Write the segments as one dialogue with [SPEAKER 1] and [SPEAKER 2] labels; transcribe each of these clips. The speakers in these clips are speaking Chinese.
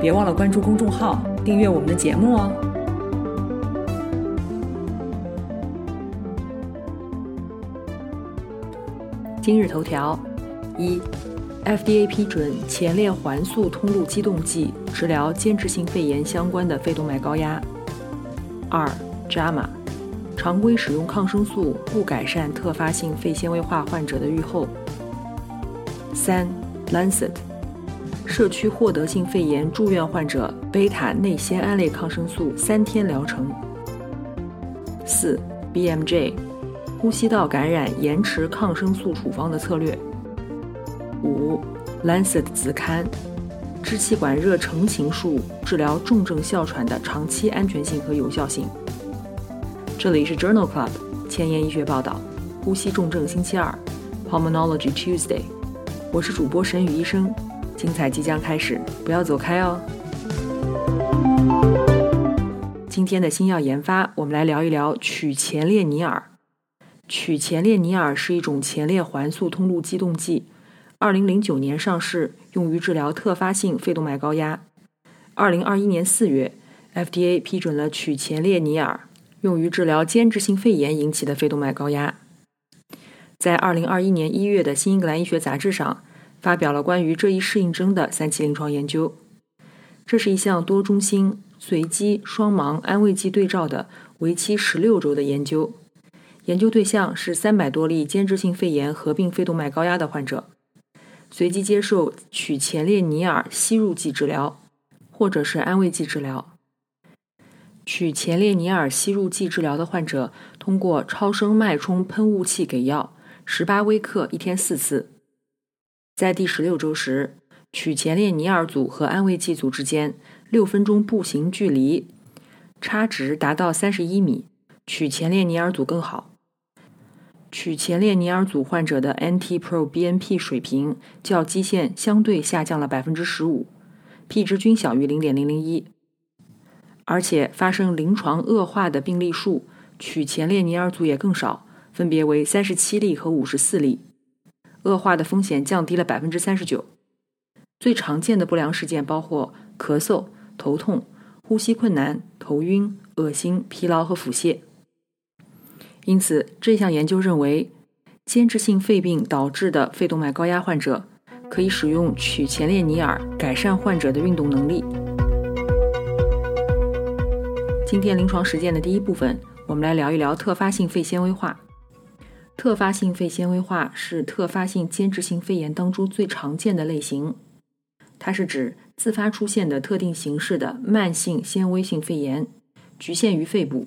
[SPEAKER 1] 别忘了关注公众号，订阅我们的节目哦。今日头条：一，FDA 批准前列环素通路激动剂治疗间质性肺炎相关的肺动脉高压。二，JAMA，常规使用抗生素不改善特发性肺纤维化患者的预后。三，Lancet。社区获得性肺炎住院患者贝塔内酰胺类抗生素三天疗程。四，BMJ，呼吸道感染延迟抗生素处方的策略。五，Lancet 子刊，支气管热成情术治疗重症哮喘的长期安全性和有效性。这里是 Journal Club 前沿医学报道，呼吸重症星期二，Pulmonology Tuesday，我是主播沈宇医生。精彩即将开始，不要走开哦！今天的新药研发，我们来聊一聊曲前列尼尔。曲前列尼尔是一种前列环素通路激动剂，二零零九年上市，用于治疗特发性肺动脉高压。二零二一年四月，FDA 批准了曲前列尼尔，用于治疗间质性肺炎引起的肺动脉高压。在二零二一年一月的《新英格兰医学杂志》上。发表了关于这一适应症的三期临床研究。这是一项多中心、随机、双盲安慰剂对照的为期十六周的研究。研究对象是三百多例间质性肺炎合并肺动脉高压的患者，随机接受曲前列尼尔吸入剂治疗，或者是安慰剂治疗。曲前列尼尔吸入剂治疗的患者，通过超声脉冲喷雾器给药，十八微克，一天四次。在第十六周时，曲前列尼尔组和安慰剂组之间六分钟步行距离差值达到三十一米，曲前列尼尔组更好。曲前列尼尔组患者的 NT-proBNP 水平较基线相对下降了百分之十五，P 值均小于零点零零一，而且发生临床恶化的病例数，曲前列尼尔组也更少，分别为三十七例和五十四例。恶化的风险降低了百分之三十九。最常见的不良事件包括咳嗽、头痛、呼吸困难、头晕、恶心、疲劳和腹泻。因此，这项研究认为，间质性肺病导致的肺动脉高压患者可以使用曲前列尼尔改善患者的运动能力。今天临床实践的第一部分，我们来聊一聊特发性肺纤维化。特发性肺纤维化是特发性间质性肺炎当中最常见的类型，它是指自发出现的特定形式的慢性纤维性肺炎，局限于肺部，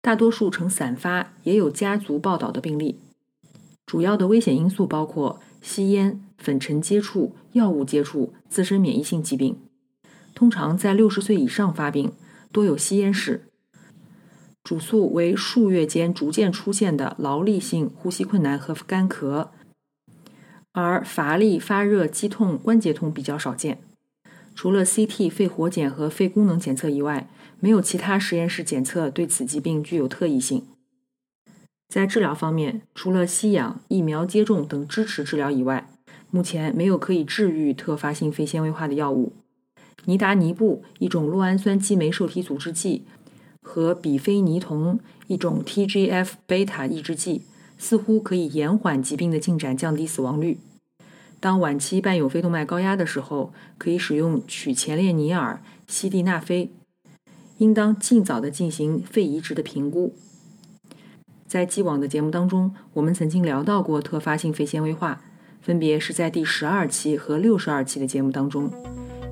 [SPEAKER 1] 大多数呈散发，也有家族报道的病例。主要的危险因素包括吸烟、粉尘接触、药物接触、自身免疫性疾病。通常在六十岁以上发病，多有吸烟史。主诉为数月间逐渐出现的劳力性呼吸困难和干咳，而乏力、发热、肌痛、关节痛比较少见。除了 CT 肺活检和肺功能检测以外，没有其他实验室检测对此疾病具有特异性。在治疗方面，除了吸氧、疫苗接种等支持治疗以外，目前没有可以治愈特发性肺纤维化的药物。尼达尼布，一种酪氨酸激酶受体阻滞剂。和比非尼酮一种 TGF 贝塔抑制剂似乎可以延缓疾病的进展，降低死亡率。当晚期伴有肺动脉高压的时候，可以使用曲前列尼尔、西地那非。应当尽早的进行肺移植的评估。在既往的节目当中，我们曾经聊到过特发性肺纤维化，分别是在第十二期和六十二期的节目当中。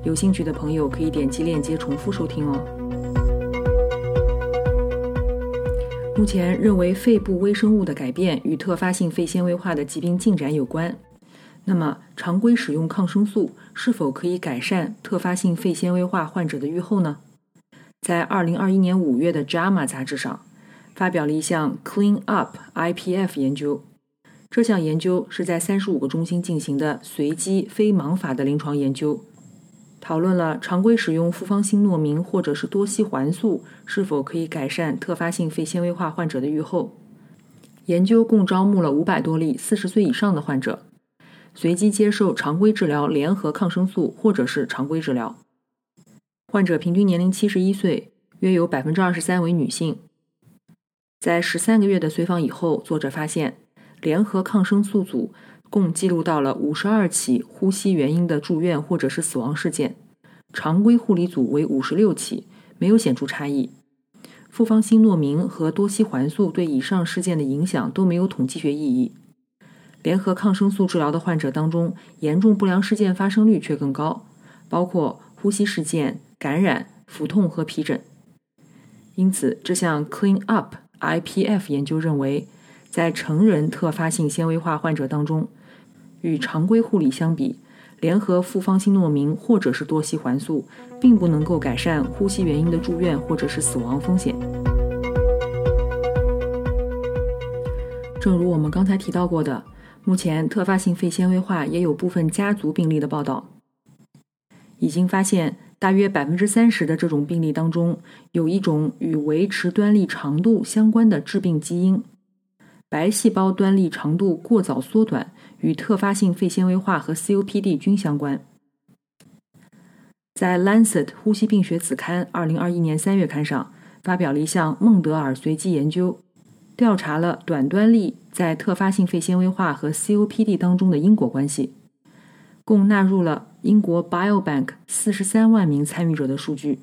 [SPEAKER 1] 有兴趣的朋友可以点击链接重复收听哦。目前认为肺部微生物的改变与特发性肺纤维化的疾病进展有关。那么，常规使用抗生素是否可以改善特发性肺纤维化患者的预后呢？在2021年5月的《JAMA》杂志上，发表了一项 Clean Up IPF 研究。这项研究是在35个中心进行的随机非盲法的临床研究，讨论了常规使用复方新诺明或者是多西环素是否可以改善特发性肺纤维化患者的预后。研究共招募了500多例40岁以上的患者。随机接受常规治疗联合抗生素，或者是常规治疗。患者平均年龄七十一岁，约有百分之二十三为女性。在十三个月的随访以后，作者发现，联合抗生素组共记录到了五十二起呼吸原因的住院或者是死亡事件，常规护理组为五十六起，没有显著差异。复方新诺明和多西环素对以上事件的影响都没有统计学意义。联合抗生素治疗的患者当中，严重不良事件发生率却更高，包括呼吸事件、感染、腹痛和皮疹。因此，这项 Clean Up IPF 研究认为，在成人特发性纤维化患者当中，与常规护理相比，联合复方新诺明或者是多西环素，并不能够改善呼吸原因的住院或者是死亡风险。正如我们刚才提到过的。目前，特发性肺纤维化也有部分家族病例的报道，已经发现大约百分之三十的这种病例当中，有一种与维持端粒长度相关的致病基因——白细胞端粒长度过早缩短，与特发性肺纤维化和 COPD 均相关。在《Lancet 呼吸病学子刊》二零二一年三月刊上，发表了一项孟德尔随机研究。调查了短端粒在特发性肺纤维化和 COPD 当中的因果关系，共纳入了英国 Biobank 四十三万名参与者的数据。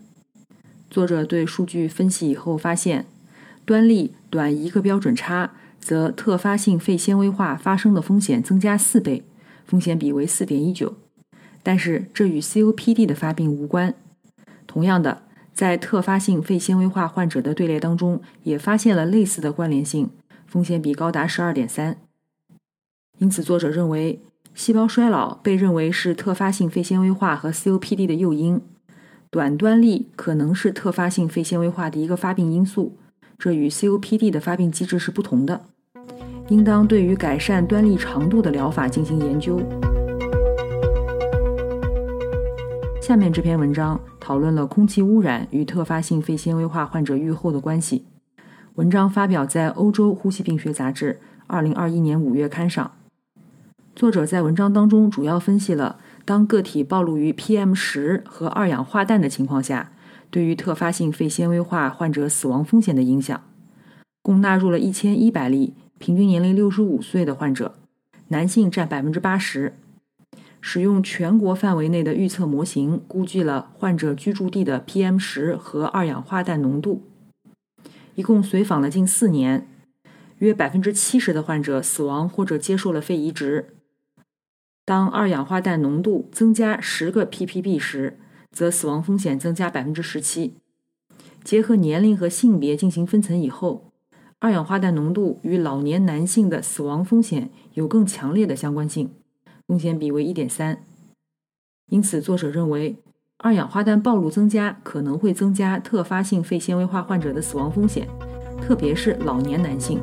[SPEAKER 1] 作者对数据分析以后发现，端粒短一个标准差，则特发性肺纤维化发生的风险增加四倍，风险比为四点一九。但是这与 COPD 的发病无关。同样的。在特发性肺纤维化患者的队列当中，也发现了类似的关联性，风险比高达十二点三。因此，作者认为，细胞衰老被认为是特发性肺纤维化和 COPD 的诱因，短端粒可能是特发性肺纤维化的一个发病因素，这与 COPD 的发病机制是不同的，应当对于改善端粒长度的疗法进行研究。下面这篇文章讨论了空气污染与特发性肺纤维化患者预后的关系。文章发表在《欧洲呼吸病学杂志》二零二一年五月刊上。作者在文章当中主要分析了当个体暴露于 PM 十和二氧化氮的情况下，对于特发性肺纤维化患者死亡风险的影响。共纳入了一千一百例，平均年龄六十五岁的患者，男性占百分之八十。使用全国范围内的预测模型，估计了患者居住地的 PM 十和二氧化氮浓度。一共随访了近四年，约百分之七十的患者死亡或者接受了肺移植。当二氧化氮浓度增加十个 ppb 时，则死亡风险增加百分之十七。结合年龄和性别进行分层以后，二氧化氮浓度与老年男性的死亡风险有更强烈的相关性。风险比为一点三，因此作者认为二氧化氮暴露增加可能会增加特发性肺纤维化患者的死亡风险，特别是老年男性。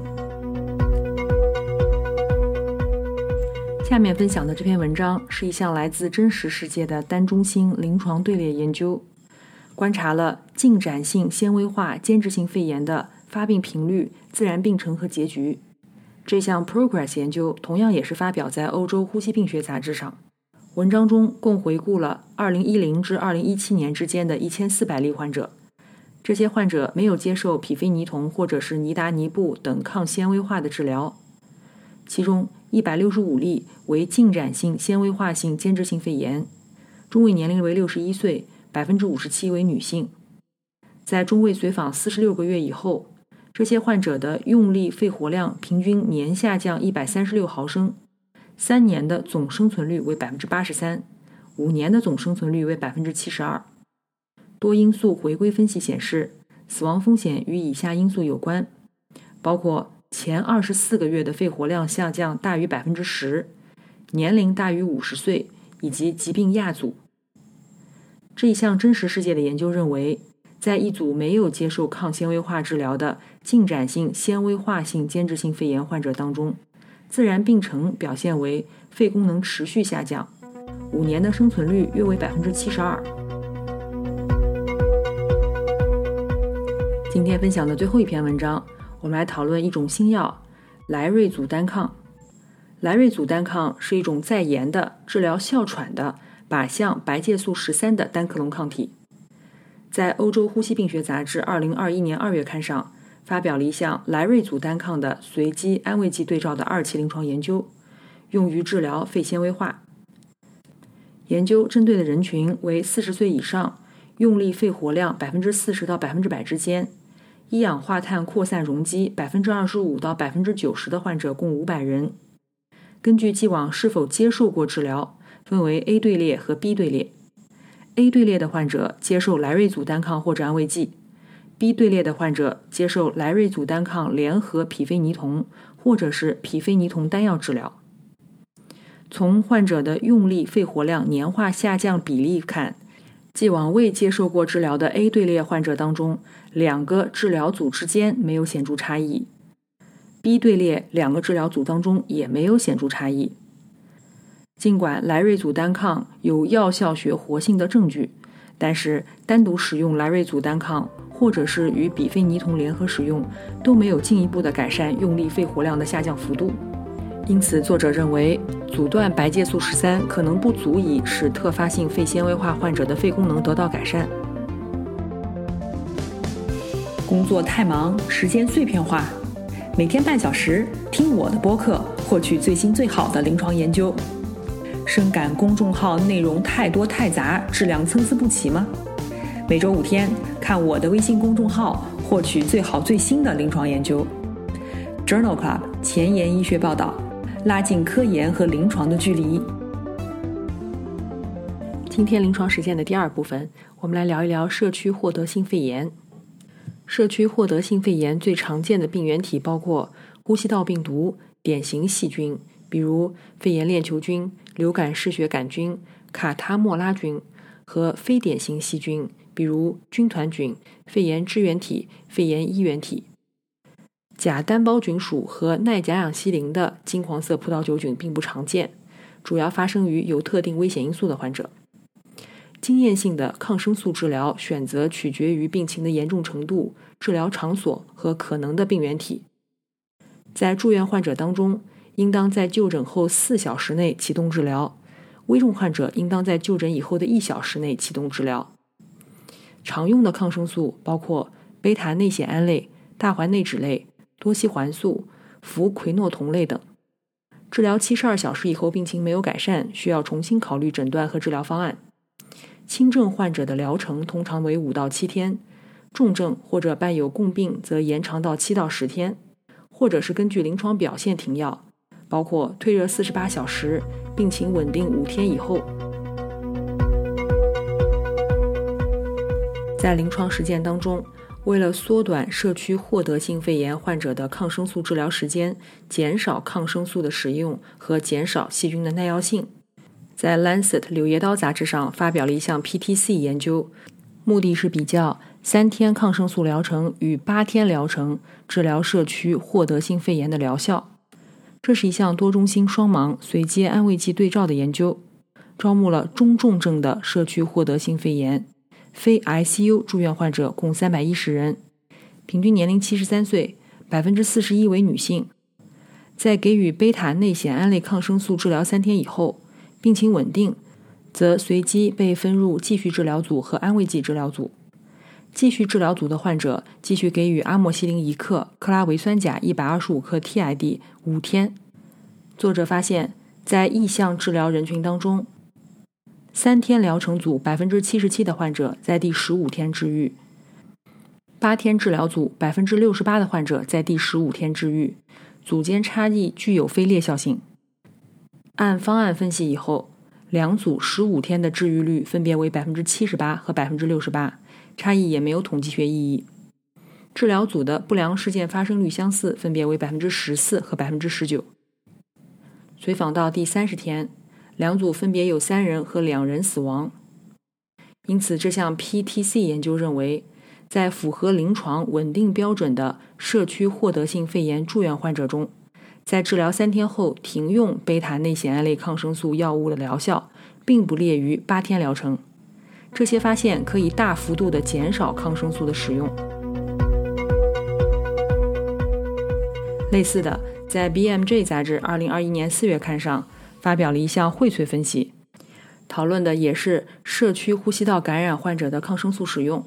[SPEAKER 1] 下面分享的这篇文章是一项来自真实世界的单中心临床队列研究，观察了进展性纤维化间质性肺炎的发病频率、自然病程和结局。这项 Progress 研究同样也是发表在《欧洲呼吸病学杂志》上。文章中共回顾了2010至2017年之间的一千四百例患者，这些患者没有接受匹非尼酮或者是尼达尼布等抗纤维化的治疗。其中165例为进展性纤维化性间质性肺炎，中位年龄为61岁，57%为女性。在中位随访46个月以后。这些患者的用力肺活量平均年下降一百三十六毫升，三年的总生存率为百分之八十三，五年的总生存率为百分之七十二。多因素回归分析显示，死亡风险与以下因素有关，包括前二十四个月的肺活量下降大于百分之十，年龄大于五十岁以及疾病亚组。这一项真实世界的研究认为，在一组没有接受抗纤维化治疗的进展性纤维化性间质性肺炎患者当中，自然病程表现为肺功能持续下降，五年的生存率约为百分之七十二。今天分享的最后一篇文章，我们来讨论一种新药——莱瑞祖单抗。莱瑞祖单抗是一种在研的治疗哮喘的靶向白介素十三的单克隆抗体，在欧洲呼吸病学杂志二零二一年二月刊上发表了一项莱瑞祖单抗的随机安慰剂对照的二期临床研究，用于治疗肺纤维化。研究针对的人群为四十岁以上，用力肺活量百分之四十到百分之百之间，一氧化碳扩散容积百分之二十五到百分之九十的患者共五百人。根据既往是否接受过治疗，分为 A 队列和 B 队列。A 队列的患者接受莱瑞组单抗或者安慰剂，B 队列的患者接受莱瑞组单抗联合匹非尼酮或者是匹非尼酮单药治疗。从患者的用力肺活量年化下降比例看，既往未接受过治疗的 A 队列患者当中，两个治疗组之间没有显著差异。B 队列两个治疗组当中也没有显著差异。尽管莱瑞组单抗有药效学活性的证据，但是单独使用莱瑞组单抗或者是与比非尼酮联合使用，都没有进一步的改善用力肺活量的下降幅度。因此，作者认为阻断白介素十三可能不足以使特发性肺纤维化患者的肺功能得到改善。工作太忙，时间碎片化。每天半小时听我的播客，获取最新最好的临床研究。深感公众号内容太多太杂，质量参差不齐吗？每周五天看我的微信公众号，获取最好最新的临床研究。Journal Club 前沿医学报道，拉近科研和临床的距离。今天临床实践的第二部分，我们来聊一聊社区获得性肺炎。社区获得性肺炎最常见的病原体包括呼吸道病毒、典型细菌，比如肺炎链球菌、流感嗜血杆菌、卡他莫拉菌，和非典型细菌，比如军团菌、肺炎支原体、肺炎衣原体。假单胞菌属和耐甲氧西林的金黄色葡萄球菌并不常见，主要发生于有特定危险因素的患者。经验性的抗生素治疗选择取决于病情的严重程度、治疗场所和可能的病原体。在住院患者当中，应当在就诊后四小时内启动治疗；危重患者应当在就诊以后的一小时内启动治疗。常用的抗生素包括贝塔内酰胺类、大环内酯类、多西环素、氟喹诺酮类等。治疗七十二小时以后病情没有改善，需要重新考虑诊断和治疗方案。轻症患者的疗程通常为五到七天，重症或者伴有共病则延长到七到十天，或者是根据临床表现停药，包括退热四十八小时，病情稳定五天以后。在临床实践当中，为了缩短社区获得性肺炎患者的抗生素治疗时间，减少抗生素的使用和减少细菌的耐药性。在《Lancet》柳叶刀杂志上发表了一项 PTC 研究，目的是比较三天抗生素疗程与八天疗程治疗社区获得性肺炎的疗效。这是一项多中心双盲随机安慰剂对照的研究，招募了中重症的社区获得性肺炎非 ICU 住院患者共三百一十人，平均年龄七十三岁，百分之四十一为女性。在给予贝塔内酰胺类抗生素治疗三天以后。病情稳定，则随机被分入继续治疗组和安慰剂治疗组。继续治疗组的患者继续给予阿莫西林一克、克拉维酸钾一百二十五克 TID 五天。作者发现，在意向治疗人群当中，三天疗程组百分之七十七的患者在第十五天治愈；八天治疗组百分之六十八的患者在第十五天治愈。组间差异具有非劣效性。按方案分析以后，两组十五天的治愈率分别为百分之七十八和百分之六十八，差异也没有统计学意义。治疗组的不良事件发生率相似，分别为百分之十四和百分之十九。随访到第三十天，两组分别有三人和两人死亡。因此，这项 PTC 研究认为，在符合临床稳定标准的社区获得性肺炎住院患者中，在治疗三天后停用贝塔内酰胺类抗生素药物的疗效，并不劣于八天疗程。这些发现可以大幅度地减少抗生素的使用。类似的，在 BMJ 杂志2021年4月刊上发表了一项荟萃分析，讨论的也是社区呼吸道感染患者的抗生素使用。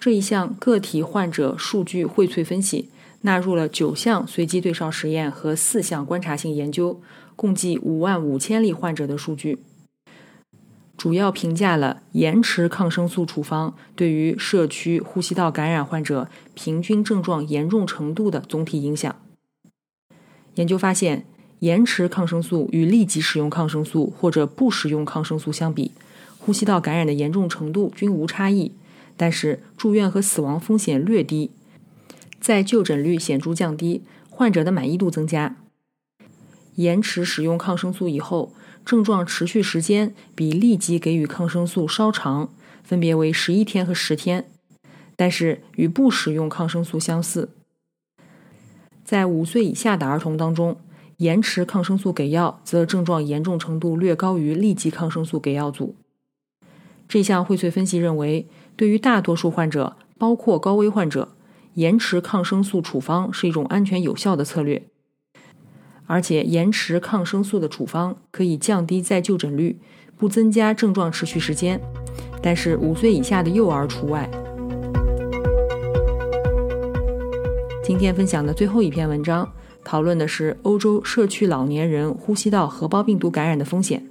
[SPEAKER 1] 这一项个体患者数据荟萃分析纳入了九项随机对照实验和四项观察性研究，共计5万五千例患者的数据，主要评价了延迟抗生素处方对于社区呼吸道感染患者平均症状严重程度的总体影响。研究发现，延迟抗生素与立即使用抗生素或者不使用抗生素相比，呼吸道感染的严重程度均无差异。但是住院和死亡风险略低，在就诊率显著降低，患者的满意度增加。延迟使用抗生素以后，症状持续时间比立即给予抗生素稍长，分别为十一天和十天，但是与不使用抗生素相似。在五岁以下的儿童当中，延迟抗生素给药则症状严重程度略高于立即抗生素给药组。这项荟萃分析认为。对于大多数患者，包括高危患者，延迟抗生素处方是一种安全有效的策略。而且，延迟抗生素的处方可以降低再就诊率，不增加症状持续时间。但是，五岁以下的幼儿除外。今天分享的最后一篇文章，讨论的是欧洲社区老年人呼吸道合胞病毒感染的风险。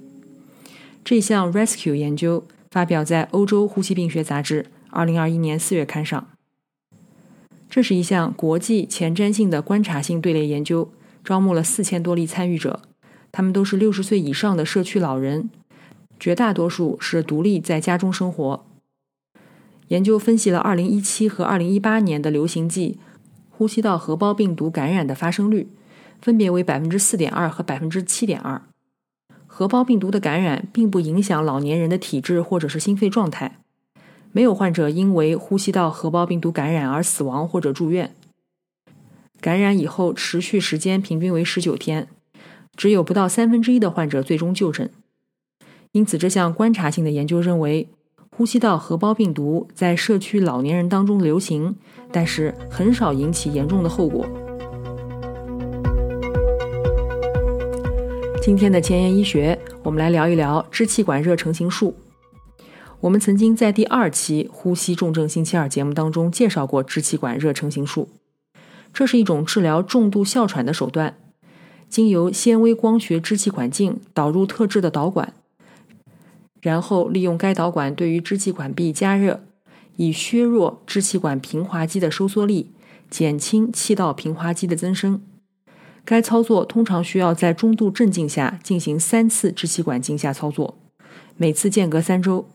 [SPEAKER 1] 这项 Rescue 研究。发表在《欧洲呼吸病学杂志》二零二一年四月刊上。这是一项国际前瞻性的观察性队列研究，招募了四千多例参与者，他们都是六十岁以上的社区老人，绝大多数是独立在家中生活。研究分析了二零一七和二零一八年的流行季呼吸道合胞病毒感染的发生率，分别为百分之四点二和百分之七点二。合胞病毒的感染并不影响老年人的体质或者是心肺状态，没有患者因为呼吸道合胞病毒感染而死亡或者住院。感染以后持续时间平均为十九天，只有不到三分之一的患者最终就诊。因此，这项观察性的研究认为，呼吸道合胞病毒在社区老年人当中流行，但是很少引起严重的后果。今天的前沿医学，我们来聊一聊支气管热成型术。我们曾经在第二期呼吸重症星期二节目当中介绍过支气管热成型术，这是一种治疗重度哮喘的手段，经由纤维光学支气管镜导入特制的导管，然后利用该导管对于支气管壁加热，以削弱支气管平滑肌的收缩力，减轻气道平滑肌的增生。该操作通常需要在中度镇静下进行三次支气管镜下操作，每次间隔三周。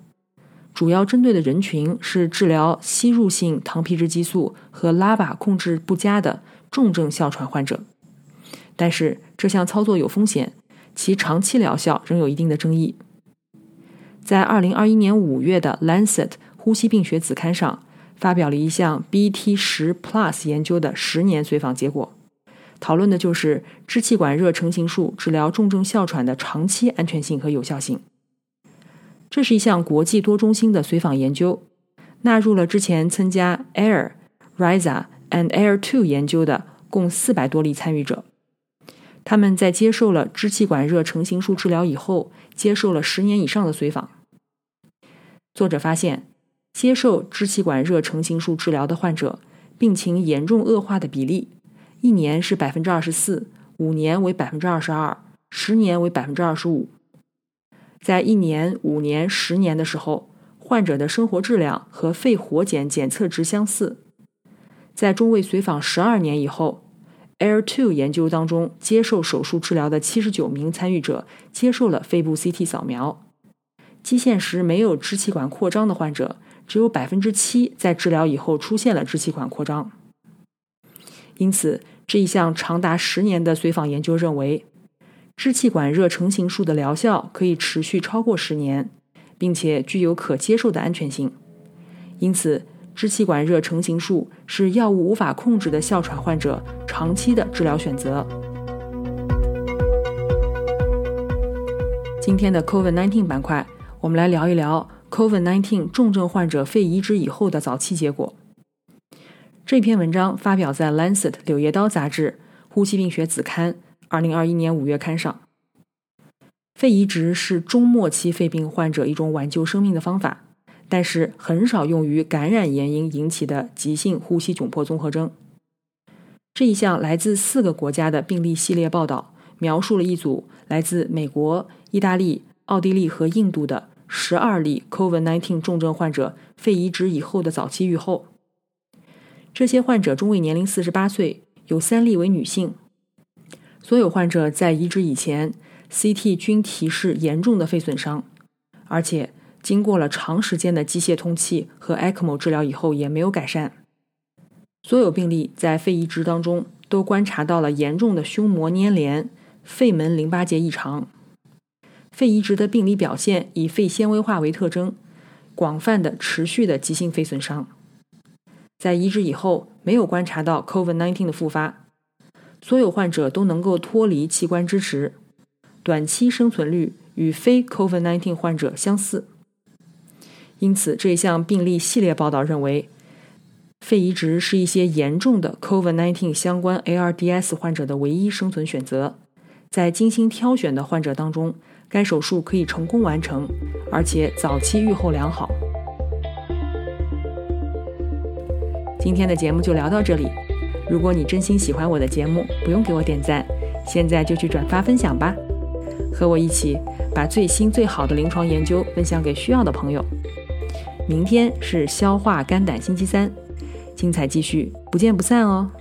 [SPEAKER 1] 主要针对的人群是治疗吸入性糖皮质激素和拉巴控制不佳的重症哮喘患者。但是这项操作有风险，其长期疗效仍有一定的争议。在二零二一年五月的《Lancet 呼吸病学》子刊上，发表了一项 BT 十 Plus 研究的十年随访结果。讨论的就是支气管热成型术治疗重症哮喘的长期安全性和有效性。这是一项国际多中心的随访研究，纳入了之前参加 Air、Risa and Air Two 研究的共四百多例参与者。他们在接受了支气管热成型术治疗以后，接受了十年以上的随访。作者发现，接受支气管热成型术治疗的患者，病情严重恶化的比例。一年是百分之二十四，五年为百分之二十二，十年为百分之二十五。在一年、五年、十年的时候，患者的生活质量和肺活检检测值相似。在中位随访十二年以后，Air Two 研究当中接受手术治疗的七十九名参与者接受了肺部 CT 扫描，基线时没有支气管扩张的患者，只有百分之七在治疗以后出现了支气管扩张。因此，这一项长达十年的随访研究认为，支气管热成形术的疗效可以持续超过十年，并且具有可接受的安全性。因此，支气管热成形术是药物无法控制的哮喘患者长期的治疗选择。今天的 COVID-19 板块，我们来聊一聊 COVID-19 重症患者肺移植以后的早期结果。这篇文章发表在《Lancet》柳叶刀杂志呼吸病学子刊2021年5月刊上。肺移植是中末期肺病患者一种挽救生命的方法。但是很少用于感染原因引起的急性呼吸窘迫综合征。这一项来自四个国家的病例系列报道，描述了一组来自美国、意大利、奥地利和印度的十二例 COVID-19 重症患者肺移植以后的早期预后。这些患者中位年龄四十八岁，有三例为女性。所有患者在移植以前 CT 均提示严重的肺损伤，而且。经过了长时间的机械通气和 ECMO 治疗以后，也没有改善。所有病例在肺移植当中都观察到了严重的胸膜粘连、肺门淋巴结异常。肺移植的病理表现以肺纤维化为特征，广泛的持续的急性肺损伤。在移植以后，没有观察到 COVID-19 的复发。所有患者都能够脱离器官支持，短期生存率与非 COVID-19 患者相似。因此，这一项病例系列报道认为，肺移植是一些严重的 COVID-19 相关 ARDS 患者的唯一生存选择。在精心挑选的患者当中，该手术可以成功完成，而且早期预后良好。今天的节目就聊到这里。如果你真心喜欢我的节目，不用给我点赞，现在就去转发分享吧，和我一起把最新最好的临床研究分享给需要的朋友。明天是消化肝胆星期三，精彩继续，不见不散哦。